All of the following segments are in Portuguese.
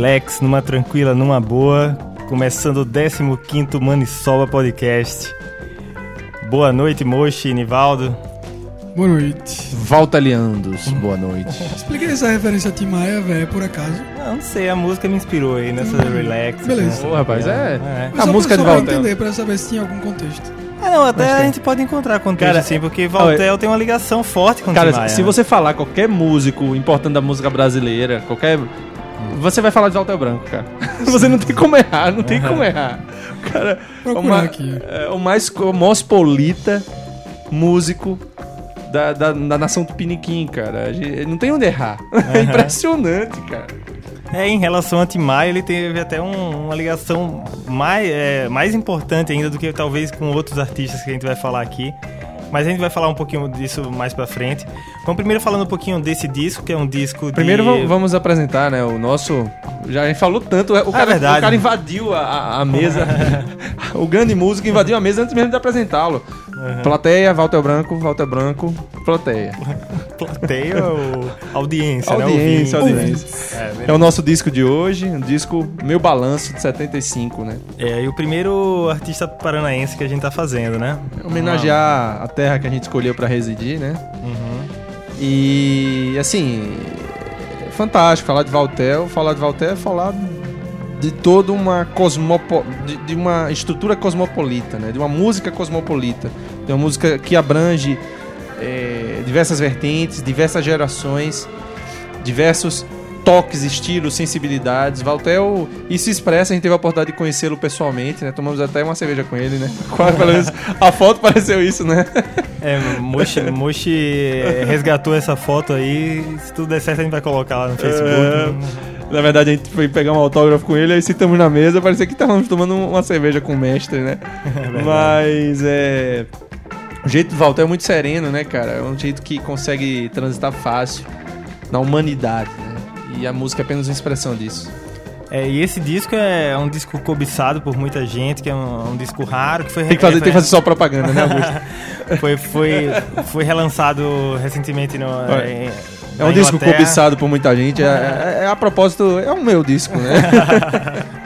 relax, numa tranquila, numa boa. Começando o 15 Manisoba Podcast. Boa noite, Mochi, Nivaldo. Boa noite. Volta Leandos, boa noite. Expliquei essa referência a Tim Maia, velho, por acaso. Não, não sei, a música me inspirou aí nessa Hum, relax. beleza. Ô, rapaz, é. é. A só música pra- de só pra Valtel. entender, pra saber se tinha algum contexto. Ah, não, até a gente pode encontrar contexto, Cara, sim, porque Valtel tem uma ligação forte com o Cara, Tim Maia, se né? você falar qualquer músico importante da música brasileira, qualquer. Você vai falar de Walter Branco, cara. Você não tem como errar, não tem como errar. O cara é uma- aqui. é o mais cosmopolita músico da, da, da nação tupiniquim, cara. Não tem onde errar. É impressionante, cara. É, em relação a Tim Maia, ele teve até um- uma ligação mais, é, mais importante ainda do que talvez com outros artistas que a gente vai falar aqui. Mas a gente vai falar um pouquinho disso mais pra frente. Vamos primeiro falando um pouquinho desse disco, que é um disco de... Primeiro vamos- vamos apresentar, né, o nosso... Já a gente falou tanto, o cara, É verdade. o cara invadiu a, a mesa. o grande músico invadiu a mesa antes mesmo de apresentá-lo. Plateia, Walter Branco, Walter Branco, plateia. Plateia ou audiência, né? Audiência, audiência. É, É o nosso disco de hoje, um disco Meu Balanço de 75, né? É, e o primeiro artista paranaense que a gente tá fazendo, né? Homenagear a terra que a gente escolheu pra residir, né? Uhum. E assim, é fantástico falar de Valtel. Falar de Valtel é falar de toda uma cosmopo... de, de uma estrutura cosmopolita, né? De uma música cosmopolita, de uma música que abrange é, diversas vertentes, diversas gerações, diversos toques, estilos, sensibilidades. Valtel, isso expressa, a gente teve a oportunidade de conhecê-lo pessoalmente, né? Tomamos até uma cerveja com ele, né? Quase, pelo menos, a foto pareceu isso, né? É, Moshi, Moshi é, resgatou essa foto aí. Se tudo der certo, a gente vai colocar lá no Facebook. É. Na verdade, a gente foi pegar um autógrafo com ele, aí sentamos na mesa, parecia que estávamos tomando uma cerveja com o mestre, né? verdade. Mas é. O jeito do Walter é muito sereno, né, cara? É um jeito que consegue transitar fácil na humanidade, né? E a música é apenas uma expressão disso. É, e esse disco é um disco cobiçado por muita gente, que é um, um disco raro, que foi Tem que fazer, tem que fazer só propaganda, né, Augusto? foi, foi, foi relançado recentemente no. É na um disco Inglaterra. cobiçado por muita gente. É, é- é a propósito, é o meu disco, né?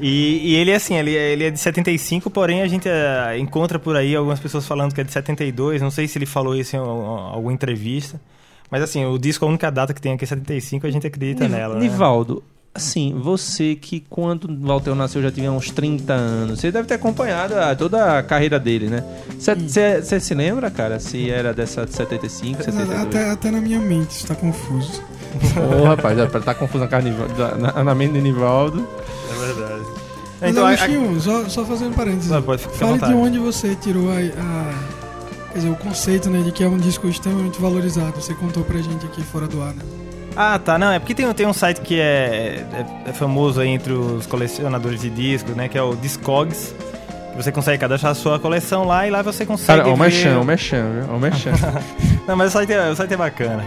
E, e ele é assim, ele, é- ele é de 75, porém a gente eh, encontra por aí algumas pessoas falando que é de 72. Não sei se ele falou isso em al- alguma entrevista. Mas assim, o disco, a única data que tem aqui é 75, a gente acredita Niv- nela. né? Nivaldo, assim, você que quando o Valtel nasceu já tinha uns 30 anos, você deve ter acompanhado a- toda a carreira dele, né? Você se lembra, cara, se era dessa de 75, 72? Até, até na minha mente, isso tá confuso. Ô, rapaz, já tá confuso na, cara de Niva- da- na, na mente de Nivaldo. É verdade. Mas, Então, a- a- só, só fazendo parênteses. Não, pode Fale de onde você tirou a, a- Quer dizer, o conceito, né, de que é um disco extremamente valorizado. Você contou pra gente aqui fora do ar, né? Ah, tá. Não, é porque tem, tem um site que é, é, é famoso aí entre os colecionadores de discos, né? Que é o Discogs. Você consegue cadastrar a sua coleção lá e lá você consegue. Cara, o ver- Mechan, o Mechan? O Mechan. Não, mas o site é, o site é bacana.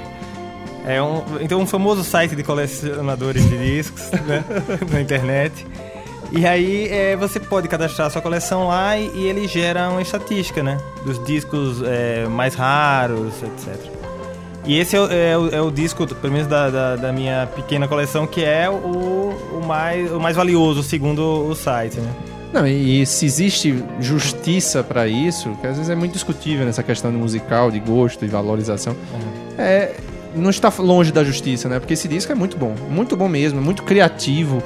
É um, então, um famoso site de colecionadores de discos, né? Na internet. E aí é, você pode cadastrar sua coleção lá e, e ele gera uma estatística, né? Dos discos é, mais raros, etc. E esse é, o- é o- é o disco, pelo menos da, da, da minha pequena coleção, que é o, o, mais, o mais valioso, segundo o site, né? Não, e, e se existe justiça pra isso, que às vezes é muito discutível nessa questão de musical, de gosto e valorização, é, não está longe da justiça, né? Porque esse disco é muito bom, muito bom mesmo, é muito criativo.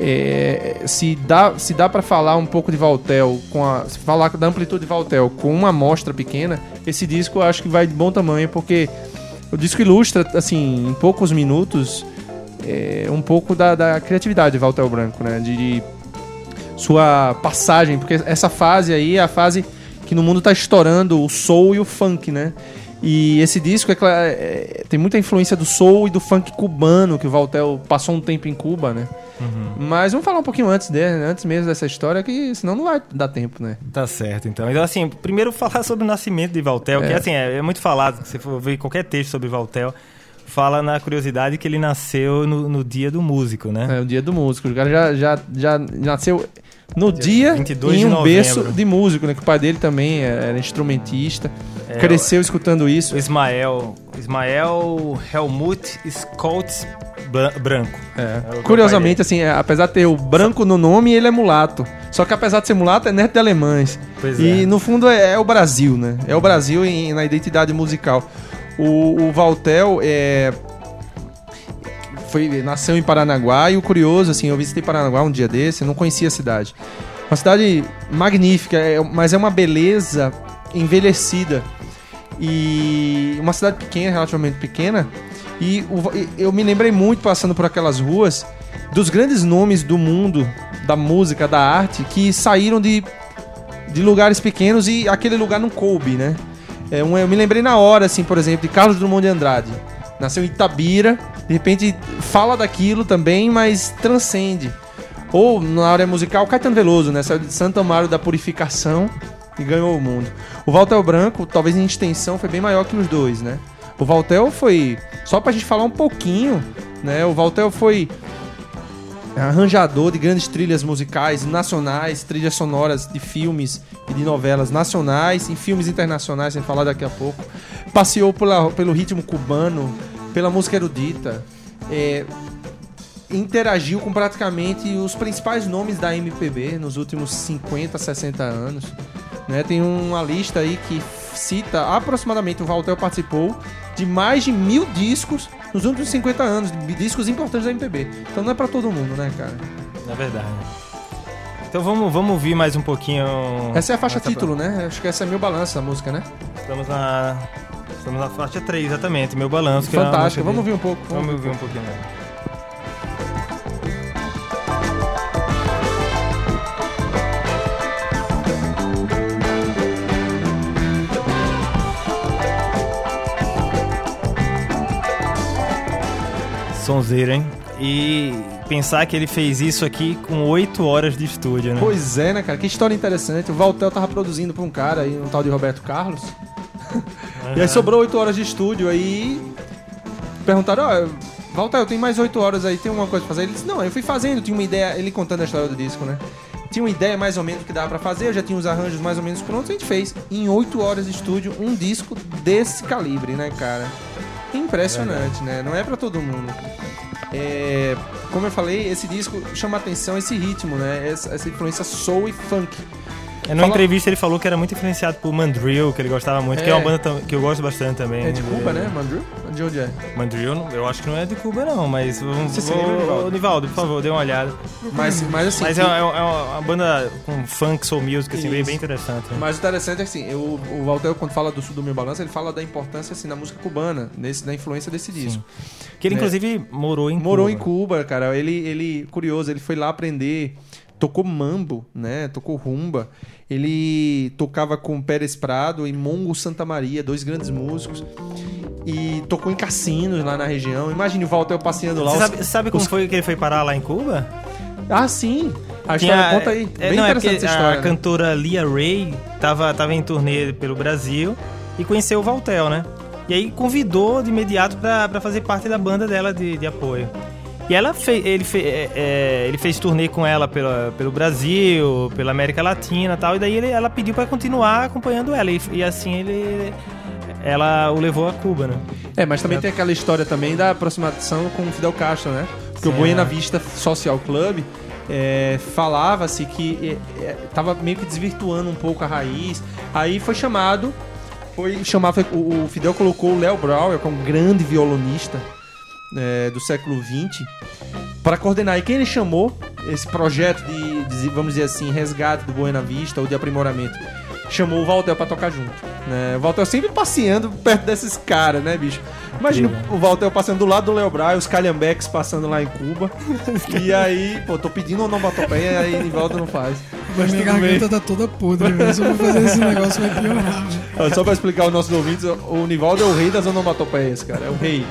É, se dá, se dá para falar um pouco de Valtel, com a, se falar da amplitude de Valtel com uma amostra pequena, esse disco eu acho que vai de bom tamanho, porque o disco ilustra, assim, em poucos minutos, é, um pouco da, da criatividade de Valtel Branco, né? De, de sua passagem, porque essa fase aí é a fase que no mundo tá estourando o soul e o funk, né? E esse disco é, é- tem muita influência do soul e do funk cubano, que o Valtel passou um tempo em Cuba, né? Mas vamos falar um pouquinho antes dele, né? antes mesmo dessa história, que senão não vai dar tempo, né? Tá certo, então. Então, assim, primeiro falar sobre o nascimento de Valtel, que É. assim, é, é muito falado, se você for ver qualquer texto sobre Valtel, fala na curiosidade que ele nasceu no, no dia do músico, né? É o dia do músico. O cara já, já, já nasceu no dia, 22 em de um novembro. berço de músico, né? Que o pai dele também era instrumentista. É, cresceu escutando isso. Ismael. Ismael Helmut Scholz Bra- Branco. É. É Curiosamente, assim, é, apesar de ter o branco no nome, ele é mulato. Só que apesar de ser mulato, é neto de alemães. Pois e é. no fundo é, é o Brasil, né? É o Brasil em- na identidade musical. O, o Valtel é. Foi, nasceu em Paranaguá e o curioso, assim, eu visitei Paranaguá um dia desse, não conhecia a cidade. Uma cidade magnífica, é- mas é uma beleza envelhecida. E uma cidade pequena, relativamente pequena. E eu me lembrei muito, passando por aquelas ruas, dos grandes nomes do mundo, da música, da arte, que saíram de, de lugares pequenos e aquele lugar não coube, né? É, eu me lembrei na hora, assim, por exemplo, de Carlos Drummond de Andrade. Nasceu em Itabira, de repente fala daquilo também, mas transcende. Ou, na área musical, Caetano Veloso, né? Saiu de Santo Amaro da Purificação e ganhou o mundo. O Valtel Branco, talvez em extensão, foi bem maior que os dois, né? O Valtel foi. Só pra gente falar um pouquinho, né? O Valtel foi arranjador de grandes trilhas musicais nacionais, trilhas sonoras de filmes e de novelas nacionais, em filmes internacionais, sem falar daqui a pouco. Passeou pela- pelo ritmo cubano, pela música erudita. é, interagiu com praticamente os principais nomes da MPB nos últimos 50, 60 anos. Né? Tem uma lista aí que cita aproximadamente o Valtel participou de mais de mil discos nos últimos 50 anos, de discos importantes da MPB. Então não é pra todo mundo, né, cara? É verdade. Então vamos, vamos ouvir mais um pouquinho. Essa é a faixa essa- título, né? Acho que essa é meu balanço da música, né? Estamos na. Estamos na faixa 3, exatamente. Meu balanço. que é Vamos ouvir um pouco. Vamos ouvir um pouquinho. né? Sonzeira, hein? E pensar que ele fez isso aqui com 8 horas de estúdio, né? Pois é, né, cara? Que história interessante. O Valtel tava produzindo pra um cara aí, um tal de Roberto Carlos. E aí sobrou 8 horas de estúdio aí. Perguntaram, ó, Valtel, tem mais 8 horas aí, tem alguma coisa pra fazer? Ele disse, não, eu fui fazendo, tinha uma ideia, ele contando a história do disco, né? Tinha uma ideia mais ou menos que dava pra fazer, eu já tinha os arranjos mais ou menos prontos, a gente fez em 8 horas de estúdio um disco desse calibre, né, cara? Impressionante, né? Não é pra todo mundo. É, como eu falei, esse disco chama atenção esse ritmo, né? Essa, essa influência soul e funk. É, numa Fala- entrevista ele falou que era muito influenciado por Mandrill, que ele gostava muito, que é É. uma banda tam- que eu gosto bastante também. É de Cuba, né, Mandrew? De onde é? Mandrill, eu acho que não é de Cuba, não, mas. Você se vou- lembra, Nivaldo? Ô, Nivaldo, por favor, dê uma olhada. Mas, mas assim, Mas é, uma- é uma, é uma banda com funk, soul music, assim, bem, bem interessante. né? Mas o interessante é assim, eu, o Walter, quando fala do sul do meu balanço, ele fala da importância assim, da música cubana, nesse, da influência desse disco. Que ele, né? inclusive, morou em Morou Cuba. em Cuba, cara. Ele, ele, curioso, ele foi lá aprender, tocou mambo, né? Tocou rumba. Ele tocava com Pérez Prado e Mongo Santa Maria, dois grandes músicos. E tocou em cassinos lá na região. Imagine o Walter passeando lá. Você os- sabe, sabe como os- foi que ele foi parar lá em Cuba? Ah, sim. A história conta aí. é, Bem não, é interessante porque essa história. A né? cantora Lia Ray tava, tava em turnê pelo Brasil e conheceu o Valtel, né? E aí convidou de imediato pra fazer parte da banda dela de, de apoio. E ela fez, ele, fe, é, é, ele fez turnê com ela pela, pelo Brasil, pela América Latina e tal, e daí ele, ela pediu pra continuar acompanhando ela. E, e assim ele. Ela o levou a Cuba, né? É, mas também tem aquela história também da aproximação com o Fidel Castro, né? Porque o Sim, Buena é. Vista Social Club é, falava-se que é, é, tava meio que desvirtuando um pouco a raiz. Aí foi chamado, foi chamar, foi- o, o Fidel colocou o Léo Brauer, que é um grande violonista é, do século XX, para coordenar. E quem ele chamou esse projeto de, de, vamos dizer assim, resgate do Buena Vista ou de aprimoramento? Chamou o Walter pra tocar junto. Né? O Walter sempre passeando perto desses caras, né, bicho? Imagina o Walter passando do lado do Leo Braille, os Calhambeques passando lá em Cuba. e aí, pô, tô pedindo onomatopeia, aí Nivaldo não faz. Mas minha garganta tá toda podre, velho. Se eu for fazer esse negócio, vai piorar, Só pra explicar aos nossos ouvintes, o Nivaldo é o rei das onomatopeias, cara. É o rei.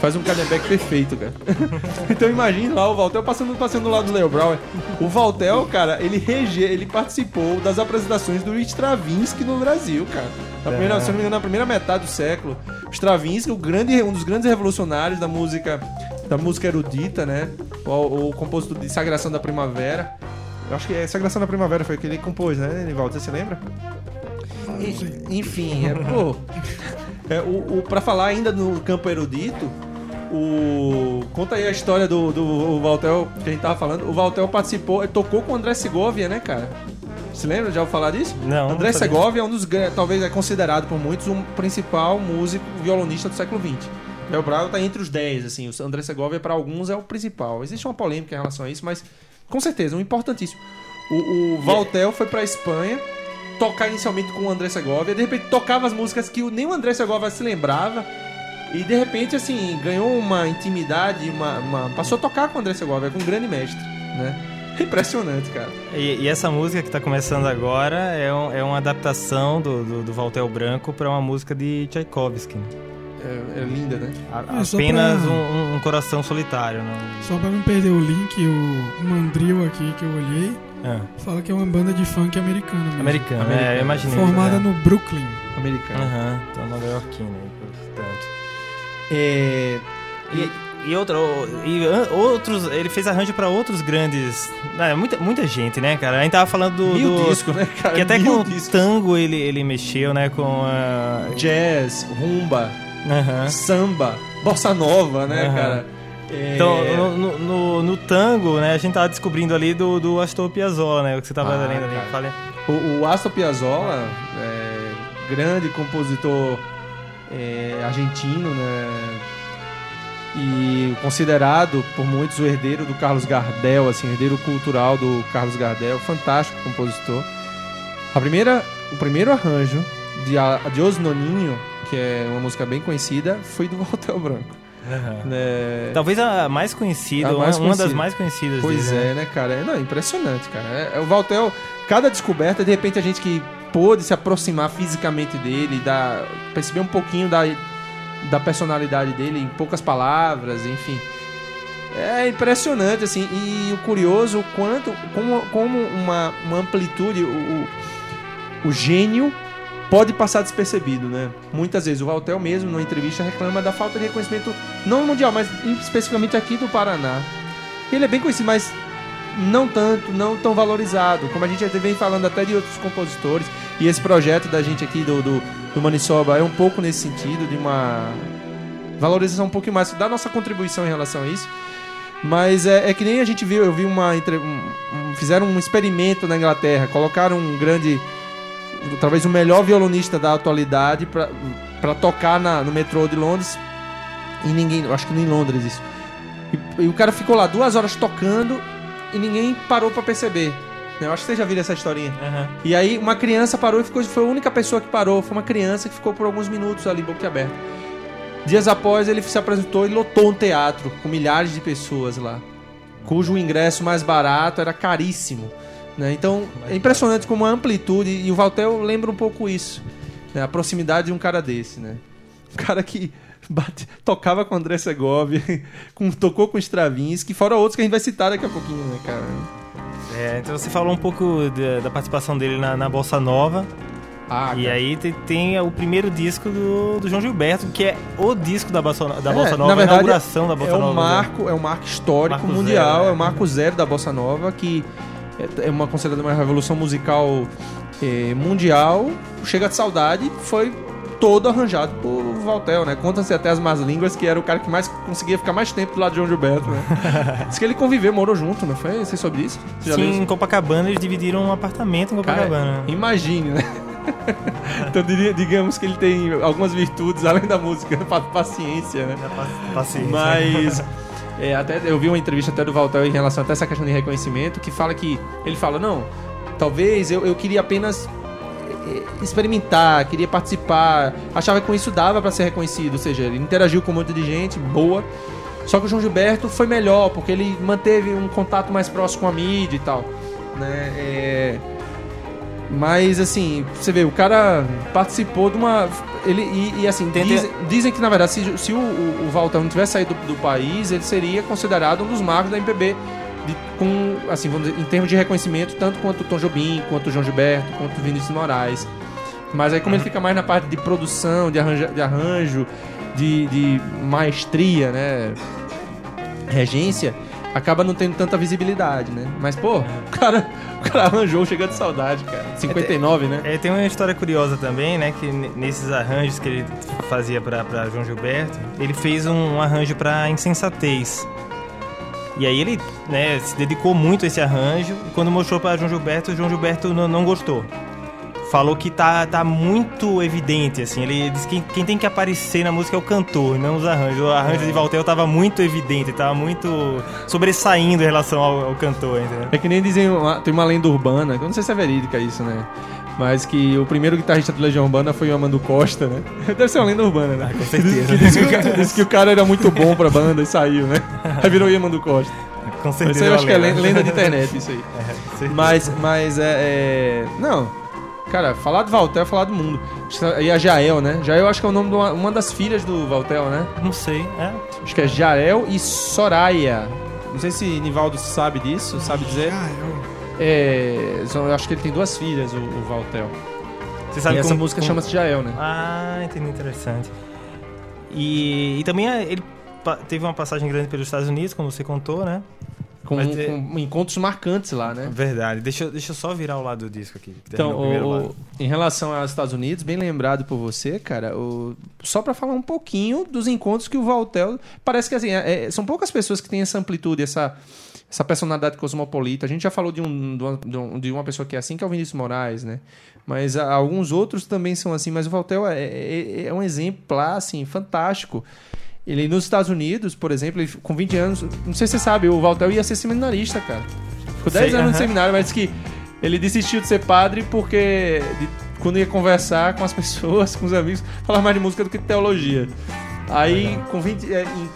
Faz um calhambeque perfeito, cara. então imagina lá o Valtel passando, passando do lado do Leo Brauer. O Valtel, cara, ele rege, ele participou das apresentações do Stravinsky no Brasil, cara. Na primeira, É. Se eu não me engano, na primeira metade do século. O Stravinsky, o grande, um dos grandes revolucionários da música, da música erudita, né? O, o compositor de Sagração da Primavera. Eu acho que é Sagração da Primavera foi o que ele compôs, né, Nivaldo? Você se lembra? en- enfim, é, pô. É, o, o, pra falar ainda no campo erudito, o. Conta aí a história do, do Valtel que a gente tava falando. O Valtel participou, ele tocou com o André Segovia, né, cara? Você lembra? Já ouviu falar disso? Não, André não. Segovia é um dos talvez é considerado por muitos um principal músico violonista do século XX. Léo Bravo tá entre os 10, assim. O André Segovia para alguns é o principal. Existe uma polêmica em relação a isso, mas com certeza, um importantíssimo. O, o Valtel foi pra Espanha tocar inicialmente com o André Segovia, de repente tocava as músicas que nem o André Segovia se lembrava. E de repente, assim, ganhou uma intimidade, uma, uma- passou a tocar com o André Segovia, com um grande mestre, né? Impressionante, cara. E, e essa música que tá começando agora é, um- é uma adaptação do, do, do Valtel Branco para uma música de Tchaikovsky. É, é linda, né? A- É, apenas pra- um, um coração solitário. Não... Só pra não perder o link, o Mandril aqui que eu olhei, Ah, fala que é uma banda de funk americana mesmo. americano, Americano. é, eu imaginei. Formada é. no Brooklyn. Americano. Aham, então nova iorquina aí, portanto. É, E, e, outra, e outros, ele fez arranjo pra outros grandes. ah, muita, muita gente, né, cara? A gente tava falando do. mil do- discos, né, cara? que até mil com o discos. tango ele, ele mexeu, né? Com a. Jazz, rumba, Aham. samba, bossa nova, né, Aham. cara? É, Então, no, no, no- no tango, né, a gente tava descobrindo ali do, do Astor Piazzolla, né? O que você tava Ah, lendo ali. Falei. O, o Astor Piazzolla, é, grande compositor é, argentino, né? E considerado por muitos o herdeiro do Carlos Gardel, assim, herdeiro cultural do Carlos Gardel, fantástico compositor. A primeira, o primeiro arranjo de a, de Os Noninho, que é uma música bem conhecida, foi do Walter Branco. Né? Talvez a mais conhecida, A mais uma, uma das conhecida. mais conhecidas Pois dele, né? é, né, cara? É, não, impressionante, cara. É, é o Valtel, cada descoberta, de repente a gente que pôde se aproximar fisicamente dele, dar, perceber um pouquinho da, da personalidade dele em poucas palavras, enfim. É impressionante, assim, e o curioso, o quanto, como, como uma, uma amplitude, o, o, o gênio pode passar despercebido, né? Muitas vezes o Valtel mesmo, numa entrevista, reclama da falta de reconhecimento, não mundial, mas especificamente aqui do Paraná. Ele é bem conhecido, mas não tanto, não tão valorizado, como a gente já vem falando até de outros compositores. E esse projeto da gente aqui do, do, do Maniçoba é um pouco nesse sentido, de uma valorização um pouquinho mais da nossa contribuição em relação a isso. Mas é, é que nem a gente viu, eu vi uma. um- fizeram um experimento na Inglaterra, colocaram um grande. talvez o melhor violonista da atualidade para tocar na, no metrô de Londres. E ninguém. Acho que nem em Londres isso. E, e o cara ficou lá duas horas tocando e ninguém parou para perceber. Eu acho que vocês já viram essa historinha. Aham. E aí uma criança parou e ficou, foi a única pessoa que parou. Foi uma criança que ficou por alguns minutos ali, boca aberta. Dias após ele se apresentou e lotou um teatro com milhares de pessoas lá, cujo ingresso mais barato era caríssimo. né? Então é impressionante como a amplitude, e o Valtel lembra um pouco isso, né? a proximidade de um cara desse. Né? Um cara que bate- tocava com André Segovia, com, tocou com Stravinsky, fora outros que a gente vai citar daqui a pouquinho, né, cara? É, então você falou um pouco da, da participação dele na, na Bossa Nova. Ah, e cara. aí tem, tem o primeiro disco do, do João Gilberto, que é o disco da Bossa, da É, Bossa na Nova, a verdade, inauguração da Bossa é Nova. um marco, é um marco histórico Marco mundial, zero, é o marco zero da bossa nova que é- é uma considerada uma revolução musical eh, mundial. Chega de saudade, foi todo arranjado por Valtel, né? Conta-se até as más línguas que era o cara que mais conseguia ficar mais tempo do lado de João Gilberto, né? Diz que ele conviveu, morou junto, não foi? Você soube disso? Você Sim, em Copacabana eles dividiram um apartamento em Cara, Copacabana. imagine, né? então diria- digamos que ele tem algumas virtudes além da música, pa- paciência, né? Paciência. Mas é, até eu vi uma entrevista até do Valtel em relação até essa questão de reconhecimento que fala que ele fala não, talvez eu, eu queria apenas experimentar, queria participar, achava que com isso dava pra ser reconhecido, ou seja, ele interagiu com um monte de gente boa. Só que o João Gilberto foi melhor porque ele manteve um contato mais próximo com a mídia e tal, né? É, mas assim, você vê, o cara participou de uma. Ele, e, e, assim, Tem- dizem, dizem que na verdade, se, se o, o, o Valtão não tivesse saído do, do país, ele seria considerado um dos marcos da MPB. De- com, assim, vamos dizer, em termos de reconhecimento, tanto quanto o Tom Jobim, quanto o João Gilberto, quanto o Vinícius Moraes. Mas aí, como ele fica mais na parte de produção, de, arranja, de arranjo, de, de maestria, né? Regência, acaba não tendo tanta visibilidade, né? Mas, pô, o cara, o cara arranjou Chega de Saudade, cara. 59, né? É, tem uma história curiosa também, né? Que nesses arranjos que ele fazia pra, pra João Gilberto, ele fez um, um arranjo pra Insensatez. E aí ele né, se dedicou muito a esse arranjo. E quando mostrou pra João Gilberto, o João Gilberto não, não gostou. Falou que tá, tá muito evidente, assim. Ele disse que quem tem que aparecer na música é o cantor, não os arranjos. O arranjo de Valtel tava muito evidente, tava muito sobressaindo em relação ao, ao cantor, entendeu? É que nem dizem, uma- tem uma lenda urbana, eu não sei se é verídica isso, né? Mas que o primeiro guitarrista do Legião Urbana foi o Amando Costa, né? Deve ser uma lenda urbana, né? Com certeza. Que disse que, o cara, disse que o cara era muito bom pra banda e saiu, né? Aí virou Amando Costa. Com certeza. Isso aí eu acho que é lenda, lenda de internet, isso aí. É, com certeza. Mas, mas é, é- Não. Cara, falar do Valtel é falar do mundo. E a Jael, né? Jael acho que é o nome de uma, uma das filhas do Valtel, né? Não sei. É. Acho que é Jael e Soraya. Não sei se Nivaldo sabe disso, sabe dizer. Ah, eu... É, são- eu acho que ele tem duas filhas, o, o Valtel. Você sabe e essa como- música como- chama-se Jael, né? Ah, entendi, interessante. E, e também é, ele teve uma passagem grande pelos Estados Unidos, como você contou, né? Com, Mas com encontros marcantes lá, né? Verdade. Deixa, eu- deixa eu só virar o lado do disco aqui. Então, o em relação aos Estados Unidos, bem lembrado por você, cara, o- só pra falar um pouquinho dos encontros que o Valtel. Parece que assim, é- é- são poucas pessoas que têm essa amplitude, essa, essa personalidade cosmopolita. A gente já falou de, um, de, uma, de um- de uma pessoa que é assim, que é o Vinícius Moraes, né? Mas ah, alguns outros também são assim, mas o Valtel é, é- é um exemplar, assim, fantástico. Ele nos Estados Unidos, por exemplo, ele, com 20 anos, não sei se você sabe, o Valtel ia ser seminarista, cara. Ficou 10 Sei, anos de aham. seminário, mas que ele desistiu de ser padre porque de- quando ia conversar com as pessoas, com os amigos, falava mais de música do que de teologia. Aí, com 20, é, em-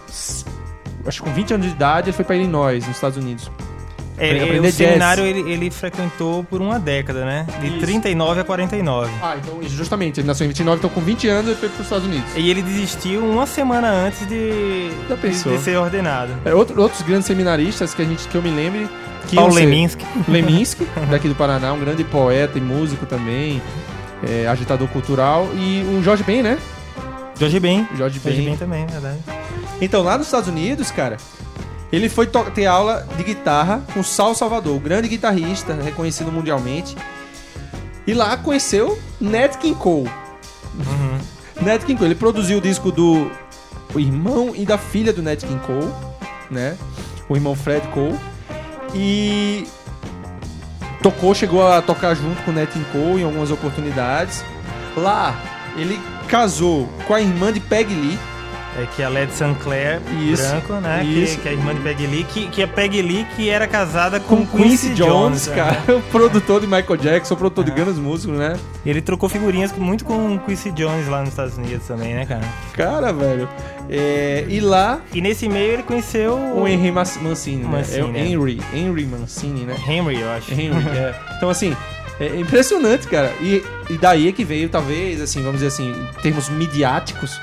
acho que com 20 anos de idade, ele foi para Illinois, nos Estados Unidos. É, é, o jazz. seminário ele, ele frequentou por uma década, né? De Isso. 39 a 49. Ah, então justamente, ele nasceu em 29, então com 20 anos ele foi para os Estados Unidos. E ele desistiu uma semana antes de, de, de ser ordenado. É, outro- outros grandes seminaristas que, a gente, que eu me lembre. Que Paulo Leminski. Leminski, daqui do Paraná, um grande poeta e músico também, é, agitador cultural, e o Jorge Ben, né? Jorge Ben. Jorge Jorge Ben. Ben também, verdade. Então, lá nos Estados Unidos, cara, ele foi ter aula de guitarra com Sal Salvador, o grande guitarrista, reconhecido mundialmente. E lá conheceu Nat King Cole. Uhum. Nat King Cole, ele produziu o disco do o irmão e da filha do Nat King Cole, né? O irmão Fred Cole. E tocou, chegou a tocar junto com o Nat King Cole em algumas oportunidades. Lá, ele casou com a irmã de Peggy Lee, É que é a Led Sinclair, Isso, branco, né? Que, isso. que é a irmã de Peggy Lee, que, que é Peggy Lee que era casada com, com Quincy Jones, né? cara, o produtor de Michael Jackson, o produtor de grandes músicos, né? E ele trocou figurinhas muito com Quincy Jones lá nos Estados Unidos também, né, cara? Cara, velho. É, e lá, E nesse meio ele conheceu o Henry Mas- Mancini, né? Mancini, é o né? Henry, Henry Mancini, né? Henry, eu acho. Henry, é. Então, assim, é impressionante, cara. E, e daí é que veio, talvez, assim, vamos dizer assim, em termos midiáticos,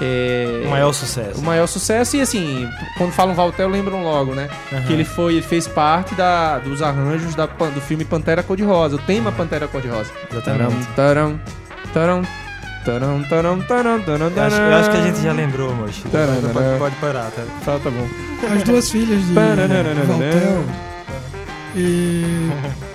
é, O maior sucesso. o maior sucesso. E, assim, quando falam Valtel, lembram logo, né? Aham. Que ele foi, ele fez parte da, dos arranjos da, do filme Pantera Cor-de-Rosa, o tema Pantera Cor-de-Rosa. Exatamente. Taram, taram, taram, taram, taram, taram, Eu acho, eu acho que a gente já lembrou, moço. Pode, pode parar, tá? Tá, tá bom. As duas filhas de. Valtel. E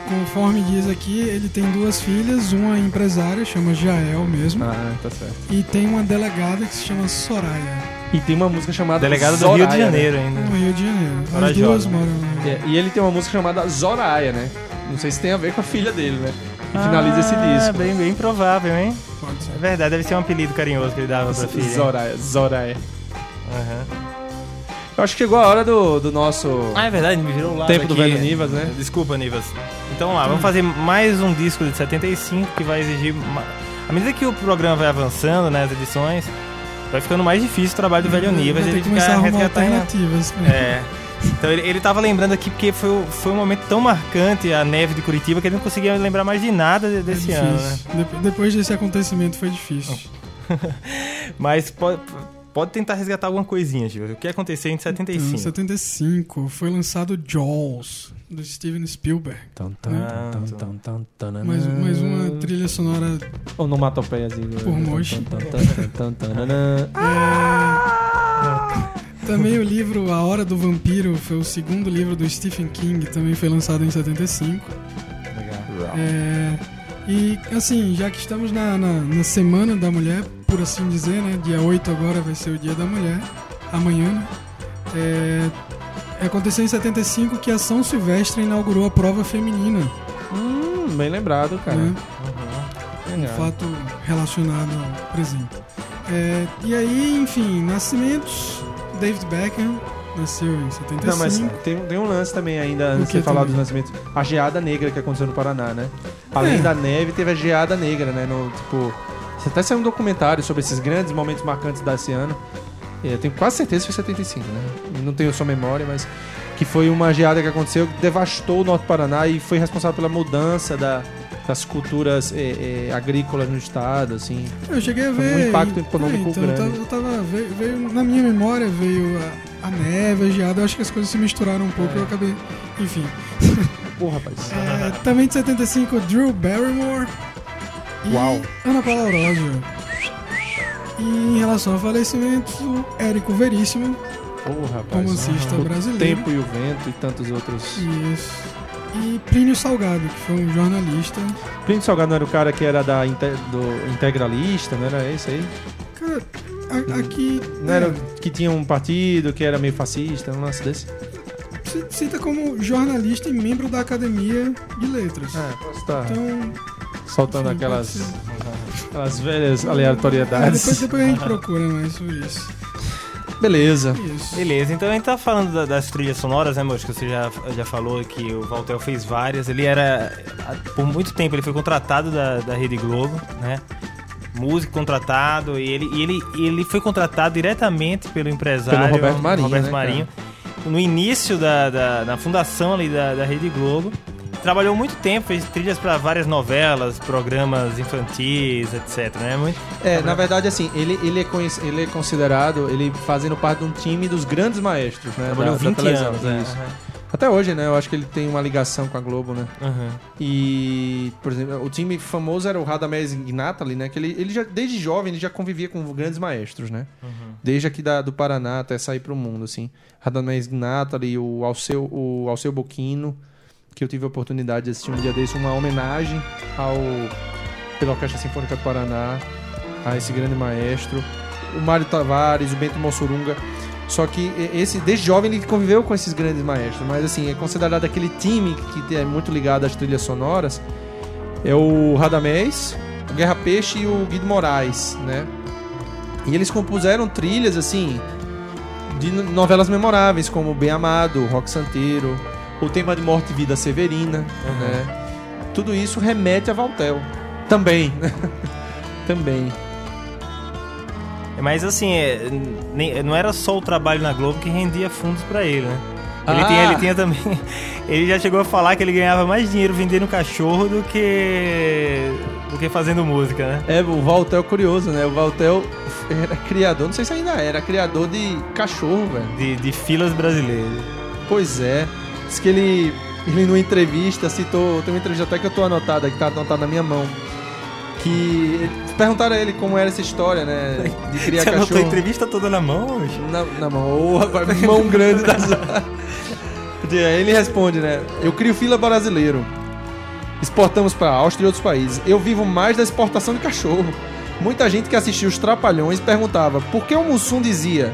conforme diz aqui, ele tem duas filhas, uma empresária, chama Jael mesmo, Ah, tá certo. e tem uma delegada que se chama Soraya, E tem uma música chamada Delegado do Rio de né? Janeiro no ainda. Rio de Janeiro. As duas moram. É, e ele tem uma música chamada Zoraya, né? Não sei se tem a ver com a filha dele, né? E finaliza esse Ah, disco. bem, bem provável, hein? Pode ser. É verdade, deve ser um apelido carinhoso que ele dava pra filha. hein? Zoraya, Zoraya. Aham. Eu acho que chegou a hora do, do nosso Ah, é verdade, me virou lado tempo do aqui. velho Nivas, né? Desculpa, Nivas. Então lá, vamos fazer mais um disco de 75 que vai exigir. ma- À medida que o programa vai avançando, né, as edições, vai ficando mais difícil o trabalho do velho Nivas. Ele que começar a ficar resgatando. alternativas. É. Então ele, ele tava lembrando aqui porque foi, foi um momento tão marcante a neve de Curitiba que ele não conseguia lembrar mais de nada de- É desse ano, né? Dep- Depois desse acontecimento foi difícil. Mas pode, pode tentar resgatar alguma coisinha, Gil. O que aconteceu em Então, 75? em 75 foi lançado Jaws, do Steven Spielberg. Mais, mais uma trilha sonora Onomatopeiazinho. Por Moshi. É... Também o livro A Hora do Vampiro foi o segundo livro do Stephen King, também foi lançado em 75. Legal. É, e assim, já que estamos na, na, na Semana da Mulher, por assim dizer, né? Dia 8 agora vai ser o Dia da Mulher, amanhã, né? É, aconteceu em 75 que a São Silvestre inaugurou a prova feminina, Hum, bem lembrado, cara. né? Uhum. Um fato relacionado ao presente. É, e aí, enfim, nascimentos, David Beckham nasceu em 75. Não, mas tem, tem um lance também ainda, antes de falar também? dos nascimentos. A geada negra que aconteceu no Paraná, né? Além É. da neve, teve a geada negra, né? No, tipo, você até saiu um documentário sobre esses grandes momentos marcantes desse ano. É, Eu tenho quase certeza que foi 75, né? Não tenho sua memória, mas... Que foi uma geada que aconteceu que devastou o Norte do Paraná e foi responsável pela mudança da, das culturas é, é, agrícolas no estado, assim. Eu cheguei a Foi um ver. impacto econômico é, então, eu grande. tava, eu tava- veio, veio- na minha memória veio a, a neve, a geada. Eu acho que as coisas se misturaram um pouco. É. Eu acabei. Enfim. Pô, rapaz. É, também de 75, Drew Barrymore. Uau. Ana Paula Roger. E em relação a falecimentos, o Érico Veríssimo, Pô, rapaz. romancista O brasileiro. Tempo e o Vento e tantos outros. Isso. E Plínio Salgado, que foi um jornalista. Plínio Salgado não era o cara que era da inte- do integralista, não era esse aí? Cara, a- aqui. Não é, era que tinha um partido que era meio fascista, um lance desse? c- cita como jornalista e membro da Academia de Letras. Ah, posso estar Então, soltando aquelas, aquelas velhas É, aleatoriedades. depois, depois a gente procura mais sobre isso. Beleza. Isso. Beleza, então a gente tá falando da- das trilhas sonoras, né, Mocho? Que você já, já falou que o Valtel fez várias. Ele era. a- Por muito tempo ele foi contratado da, da Rede Globo, né? Músico contratado, e ele, e ele, e ele foi contratado diretamente pelo empresário Pelo Roberto Marinho, Roberto né, Marinho. No início da, da, na fundação ali da, da Rede Globo. Trabalhou muito tempo, fez trilhas para várias novelas, programas infantis, etc. Né? Muito, É, na verdade, assim, ele, ele, é, conhec- ele é considerado, ele fazendo parte de um time dos grandes maestros, né? trabalhou da, da 20 televisão. anos, né? Isso. Até hoje, né? Eu acho que ele tem uma ligação com a Globo, né? Aham. E, por exemplo, o time famoso era o Radamés Ignatali, né? Que ele, ele já, desde jovem, ele já convivia com grandes maestros, né? Desde aqui da, do Paraná até sair pro mundo, assim. Radamés Ignatali, o Alceu, o Alceu Boquino, que eu tive a oportunidade de assistir um dia desse, uma homenagem ao pela Orquestra Sinfônica do Paraná, a esse grande maestro. O Mário Tavares, o Bento Mossurunga. Só que esse, desde jovem ele conviveu com esses grandes maestros, mas assim, é considerado aquele time que é muito ligado às trilhas sonoras. É o Radamés, o Guerra Peixe e o Guido Moraes, né? E eles compuseram trilhas assim de no- novelas memoráveis como Bem Amado, Rock Santeiro, o tema de Morte e Vida Severina, né? Tudo isso remete a Valtel. Também? Também. Mas assim, é, nem- não era só o trabalho na Globo que rendia fundos pra ele, né? Ele, Ah! tinha, ele tinha também. Ele já chegou a falar que ele ganhava mais dinheiro vendendo cachorro do que. do que fazendo música, né? É, o Valtel é curioso, né? O Valtel era criador, não sei se ainda era, criador de cachorro, velho. De, de filas brasileiras. Pois é. Diz que ele, ele numa entrevista citou, tem uma entrevista até que eu tô anotada, que tá anotada na minha mão. Que perguntaram a ele como era essa história, né? De criar Você cachorro. entrevista toda na mão? Na, na mão. Ô, rapaz, mão grande das. Ele responde, né? Eu crio fila brasileiro. Exportamos para Áustria e outros países. Eu vivo mais da exportação de cachorro. Muita gente que assistia os Trapalhões perguntava por que o Mussum dizia: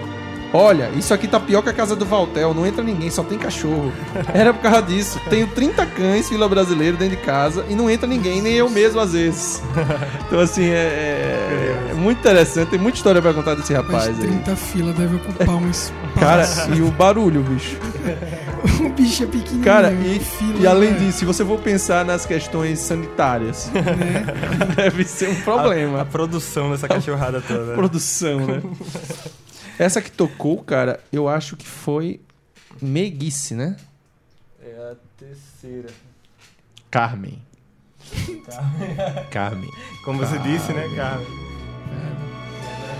Olha, isso aqui tá pior que a casa do Valtel, não entra ninguém, só tem cachorro. Era por causa disso. Tenho 30 cães fila brasileiro dentro de casa e não entra ninguém, nem eu mesmo às vezes. Então, assim, é, é- é muito interessante, tem muita história pra contar desse rapaz Mas aí. 30 fila deve ocupar um espaço. Cara, e o barulho, bicho. o bicho é pequenininho. Cara, e, fila, e além né? disso, se você for pensar nas questões sanitárias, deve ser um problema. A, a produção dessa cachorrada toda. né? produção, né? Essa que tocou, cara, eu acho que foi Meguice, né? É a terceira. Carmen. Carmen. Como você disse, né, Carmen?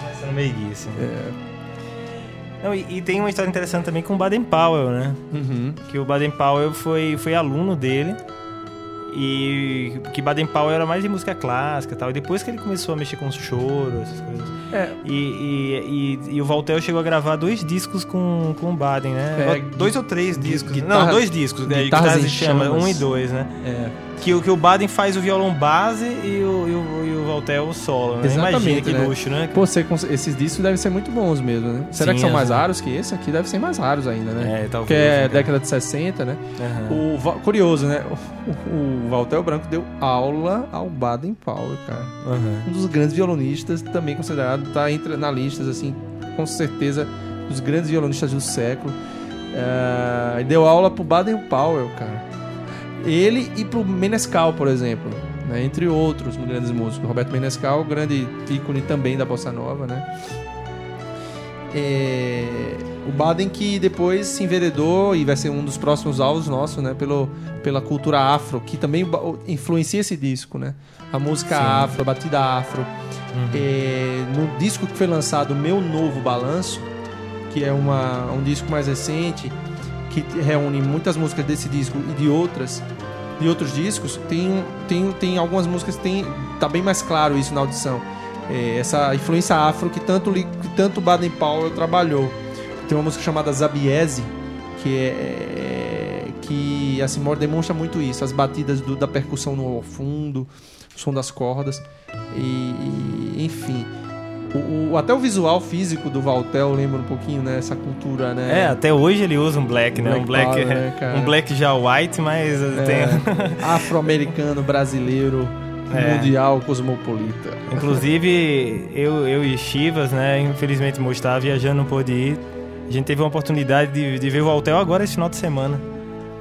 Começando meiguice. Não, e, e tem uma história interessante também com o Baden Powell, né? Uhum. Que o Baden Powell foi, foi aluno dele. E que Baden Powell era mais de música clássica e tal. E depois que ele começou a mexer com os choros, essas coisas. É. E, e, e, e o Valtel chegou a gravar dois discos com, com o Baden, né? É, dois ou três discos. guitarra- Não, dois discos. né? Guitarras Guitarras em em chama, Chamas. um e dois, né? É. Que, o- que o Baden faz o violão base e o, e o, e o Valtel o solo, né? Imagina que né? luxo, né? Pô, você esses discos devem ser muito bons mesmo, né? Será Sim, que são mais aham. raros que esse? Aqui deve ser mais raros ainda, né? É, talvez. Porque é né? década de 60, né? Aham. O, curioso, né? O, o Valtel Branco deu aula ao Baden Powell, cara. Aham. Um dos grandes violonistas, também considerado, tá entre na assim, com certeza, dos grandes violonistas do século. É, e deu aula pro Baden Powell, cara. Ele e pro Menescal, por exemplo. né? Entre outros grandes músicos. Roberto Menescal, grande ícone também da bossa nova, né? É, o Baden que depois se enveredou e vai ser um dos próximos alvos nossos, né? Pelo, pela cultura afro, que também influencia esse disco, né? A música Sim. afro, a batida afro. É, no disco que foi lançado, Meu Novo Balanço, que é uma, um disco mais recente, que reúne muitas músicas desse disco e de outras, de outros discos, tem, tem, tem algumas músicas tem, tá bem mais claro isso na audição. É, essa influência afro que tanto, que tanto Baden Powell trabalhou. Tem uma música chamada Zabiese, que é que assim mo- demonstra muito isso, as batidas do- da percussão no fundo, o som das cordas e, e, enfim. O, o- até o visual físico do Valtel lembra um pouquinho, né? Essa cultura, né? É, até hoje ele usa um black, né? Um black, né, um black já white, mas É, tem afro-americano, brasileiro, É. mundial, cosmopolita. Inclusive, eu, eu e Chivas, né? Infelizmente, Mo estava viajando, não pôde ir. A gente teve uma oportunidade de, de ver o Valtel agora esse final de semana.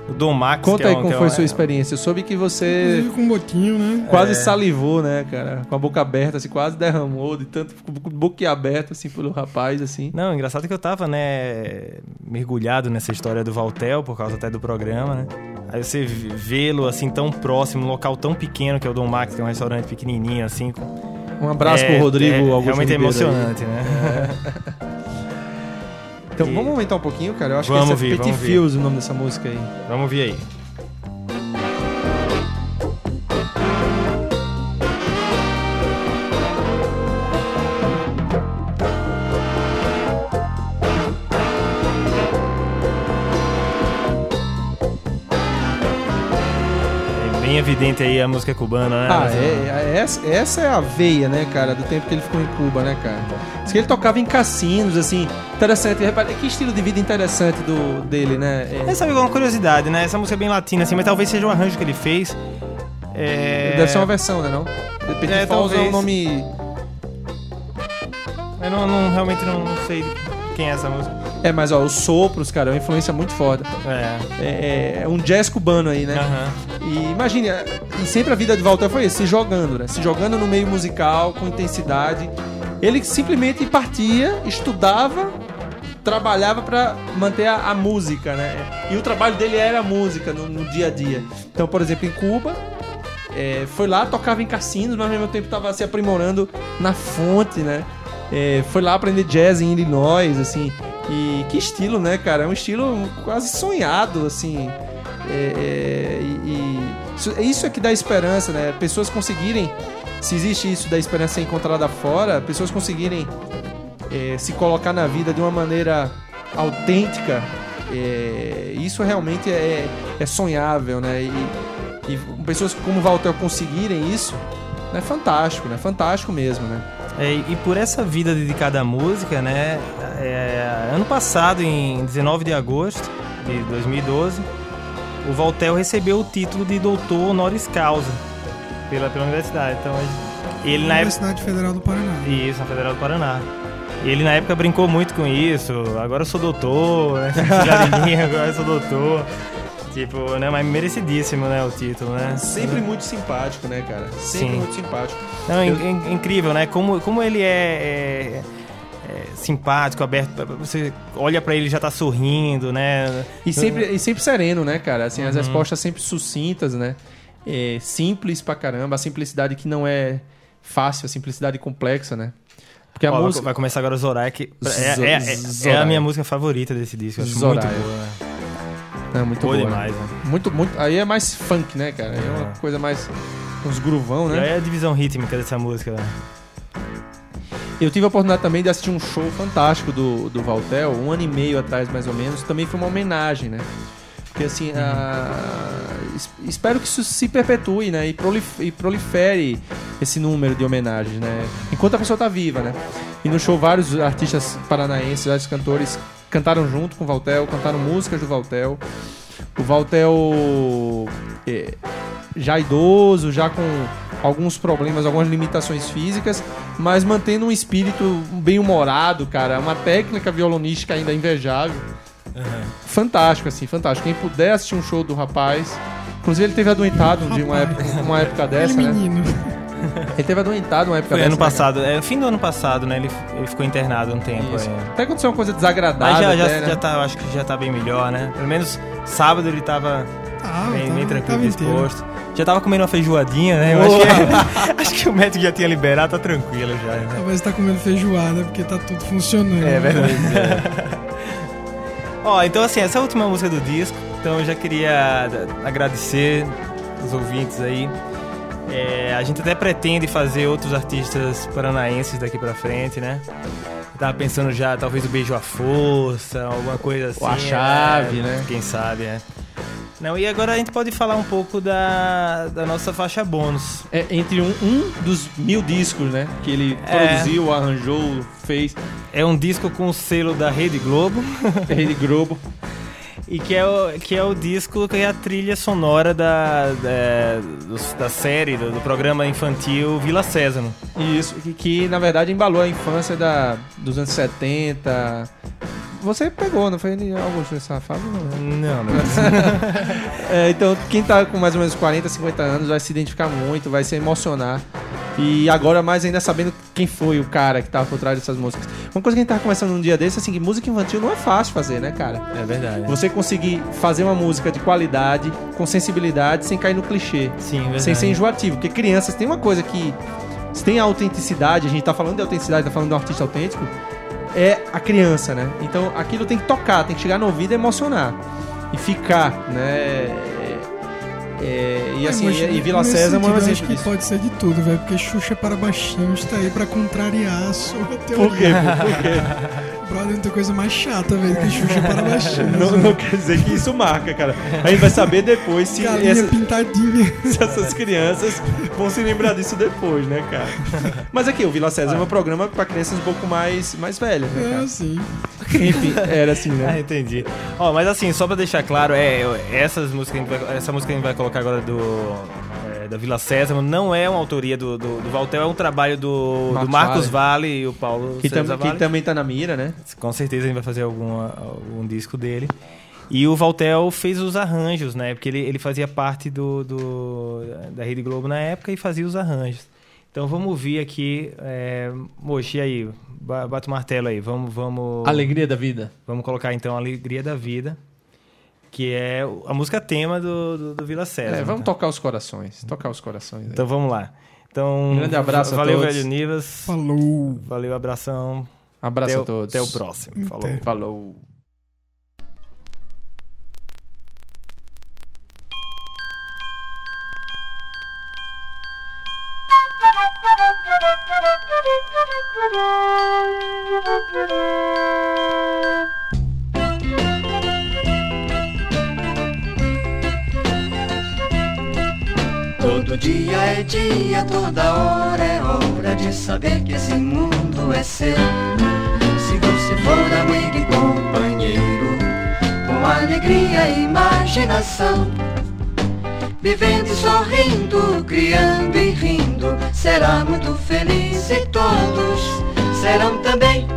O Dom Max. Conta que é aí um- como que é foi um- sua experiência. Eu soube que você Inclusive com um botinho, né? quase É. salivou, né, cara? Com a boca aberta, assim, quase derramou, de tanto aberta, assim, pelo rapaz, assim. Não, engraçado que eu tava, né, mergulhado nessa história do Valtel, por causa até do programa, né? Aí você vê-lo, assim, tão próximo, num local tão pequeno, que é o Dom Max, que é um restaurante pequenininho, assim. com- Um abraço é, pro Rodrigo é, Augusto Realmente é Ribeiro aí. emocionante, né? Então, E- vamos aumentar um pouquinho, cara? Eu acho Vamos que esse é vamos ouvir. Fields o nome dessa música aí. Vamos ver aí. Bem evidente aí a música cubana, né? Ah, é, é- essa, essa é a veia, né, cara, do tempo que ele ficou em Cuba, né, cara? Diz que ele tocava em cassinos, assim, interessante. Repara, que estilo de vida interessante do, dele, né? É, É, sabe, uma curiosidade, né? Essa música é bem latina, assim, mas talvez seja o arranjo que ele fez. É... Deve ser uma versão, né, não? Petit É, Falls é um talvez. nome... Eu não, não- realmente não, não sei quem é essa música. É, mas ó, os sopros, cara, é uma influência muito foda. É. É, é- um jazz cubano aí, né? Aham. E imagine, é, e sempre a vida de Walter foi isso, se jogando, né? Se jogando no meio musical, com intensidade. Ele simplesmente partia, estudava, trabalhava pra manter a, a música, né? E o trabalho dele era a música no, no dia a dia. Então, por exemplo, em Cuba, é, foi lá, tocava em cassinos, mas ao mesmo tempo estava se aprimorando na fonte, né? É, foi lá aprender jazz em Illinois, assim. E que estilo, né, cara? É um estilo quase sonhado, assim. É, é, e, isso, é que dá esperança, né? Pessoas conseguirem, se existe isso da esperança ser encontrada fora, pessoas conseguirem é, se colocar na vida de uma maneira autêntica, é, isso realmente é, é sonhável, né? E, e pessoas como Walter conseguirem isso, é fantástico, né? Fantástico mesmo, né? É, e por essa vida dedicada à música, né? é, ano passado, em 19 de agosto de 2012, o Valtel recebeu o título de doutor honoris causa pela, pela universidade. Então, ele na época. Universidade Federal do Paraná. Isso, na Federal do Paraná. E ele na época brincou muito com isso. Agora eu sou doutor, né? Agora eu sou doutor. Tipo, né? Mas merecidíssimo, né? O título, né? Sempre muito simpático, né, cara? Sempre Sim. muito simpático. Não, é Eu- in- incrível, né? Como, como ele é, é- é simpático, aberto. Você olha pra ele e já tá sorrindo, né? E sempre, e sempre sereno, né, cara? Assim, Uhum. as respostas sempre sucintas, né? É, simples pra caramba. A simplicidade que não é fácil, a simplicidade complexa, né? Porque a Ó, música... Vai começar agora o Zorai, que é, é- é- é a minha música favorita desse disco. Eu acho muito boa. É muito Boa boa. demais, né? Muito, muito. Aí é mais funk, né, cara? Aí é uma É. coisa mais. Uns gruvão, E né? aí é a divisão rítmica dessa música. né? Eu tive a oportunidade também de assistir um show fantástico do, do Valtel, um ano e meio atrás, mais ou menos. Também foi uma homenagem, né? Porque assim, a- es- espero que isso se perpetue, né? E, prolif- e prolifere esse número de homenagens, né? Enquanto a pessoa tá viva, né? E no show vários artistas paranaenses, vários cantores cantaram junto com o Valtel, cantaram músicas do Valtel. O Valtel é, já idoso, já com alguns problemas, algumas limitações físicas, mas mantendo um espírito bem humorado, cara, uma técnica violonística ainda invejável. Fantástico, assim, fantástico. Quem puder assistir um show do rapaz. Inclusive, ele teve adoentado de uma época, uma época dessa, Aquele né? menino. Ele teve adoentado uma época Foi dessa. ano né, passado, é fim do ano passado, né? Ele, ele ficou internado um tempo. É. Até aconteceu uma coisa desagradável. Mas já, já, até, né? já tá, eu acho que já tá bem melhor, né? Pelo menos sábado ele tava Ah, bem, tá, bem tranquilo, tava inteiro. Já tava comendo uma feijoadinha, né? Eu acho que, acho que o médico já tinha liberado, tá tranquilo já. Né? Talvez tá comendo feijoada porque tá tudo funcionando. É né? verdade. Ó, então assim, essa é a última música do disco. Então eu já queria agradecer os ouvintes aí. É, a gente até pretende fazer outros artistas paranaenses daqui pra frente, né? Eu tava pensando já, talvez o Beijo à Força, alguma coisa assim. Ou a Chave, é, né? Quem sabe, é. Não, e agora a gente pode falar um pouco da, da nossa faixa bônus. É entre um, um dos mil discos, né? Que ele É. produziu, arranjou, fez. É um disco com o selo da Rede Globo. Rede Globo. E que é, o, que é o disco que é a trilha sonora da, da, da série, do, do programa infantil Vila Sésamo. Isso, que, que, na verdade embalou a infância da, dos anos 70. Você pegou, não foi algo nessa fase? Não. Não, não. É, então, quem tá com mais ou menos 40, 50 anos vai se identificar muito, vai se emocionar. E agora, mais ainda sabendo quem foi o cara que tava por trás dessas músicas. Uma coisa que a gente tava conversando um dia desse, assim, que música infantil não é fácil fazer, né, cara? É verdade. Você conseguir fazer uma música de qualidade, com sensibilidade, sem cair no clichê. Sim, verdade. Sem ser enjoativo. Porque crianças tem uma coisa que. Se tem a autenticidade, a gente tá falando de autenticidade, tá falando de um artista autêntico, é a criança, né? Então aquilo tem que tocar, tem que chegar no ouvido e emocionar. E ficar, né? É, é, e É, assim, mas e Vila Sésamo é um sentido, eu acho que disso. pode ser de tudo, velho. Porque Xuxa para baixinhos tá aí pra contrariar a sua teoria. Por quê? Por quê? Brother, não tem coisa mais chata, velho, que Xuxa para baixinhos. Não, não quer dizer que isso marca, cara. A gente vai saber depois se, Galinha essa- pintadinha. se essas crianças vão se lembrar disso depois, né, cara? Mas aqui, o Vila Sésamo é um programa pra crianças um pouco mais, mais velhas, né, É cara? assim. Enfim, era assim, Ah, né? entendi. Ó, mas assim, só pra deixar claro, é, essas músicas essa música que a gente vai colocar agora do é, da Vila Sésamo não é uma autoria do, do, do Valtel, é um trabalho do do Marcos Marcos Vale e o Paulo Que, tam- César que Vale. também tá na mira, né? Com certeza a gente vai fazer alguma, algum disco dele. E o Valtel fez os arranjos, né? Porque ele, ele fazia parte do, do- da Rede Globo na época e fazia os arranjos. Então vamos ouvir aqui. É, Mochi, aí, ba- bate o martelo aí. Vamos, vamos, Alegria da vida. vamos colocar então a Alegria da Vida, que é a música tema do, do, do Vila César. É, vamos então. tocar os corações. Tocar os corações. aí. Então vamos lá. Então, Um grande abraço a valeu, todos. velho Nivas. Falou. Valeu, abração. Abraço até, a o- todos. Até o próximo. Falou. Até. Falou. Todo é dia, toda hora é hora de saber que esse mundo é seu. Se você for amigo e companheiro, com alegria e imaginação, vivendo e sorrindo, criando e rindo, será muito feliz e todos serão também.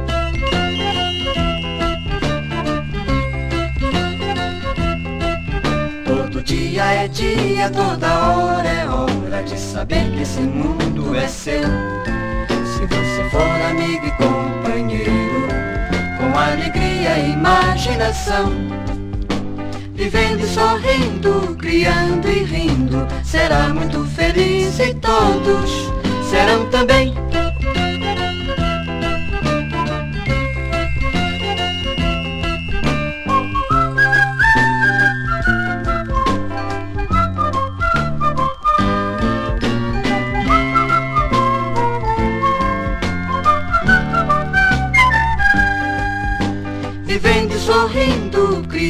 Dia toda hora é hora de saber que esse mundo é seu. Se você for amigo e companheiro, com alegria e imaginação, vivendo e sorrindo, criando e rindo, será muito feliz e todos serão também.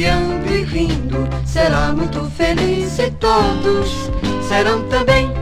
E rindo, será muito feliz e todos. Serão também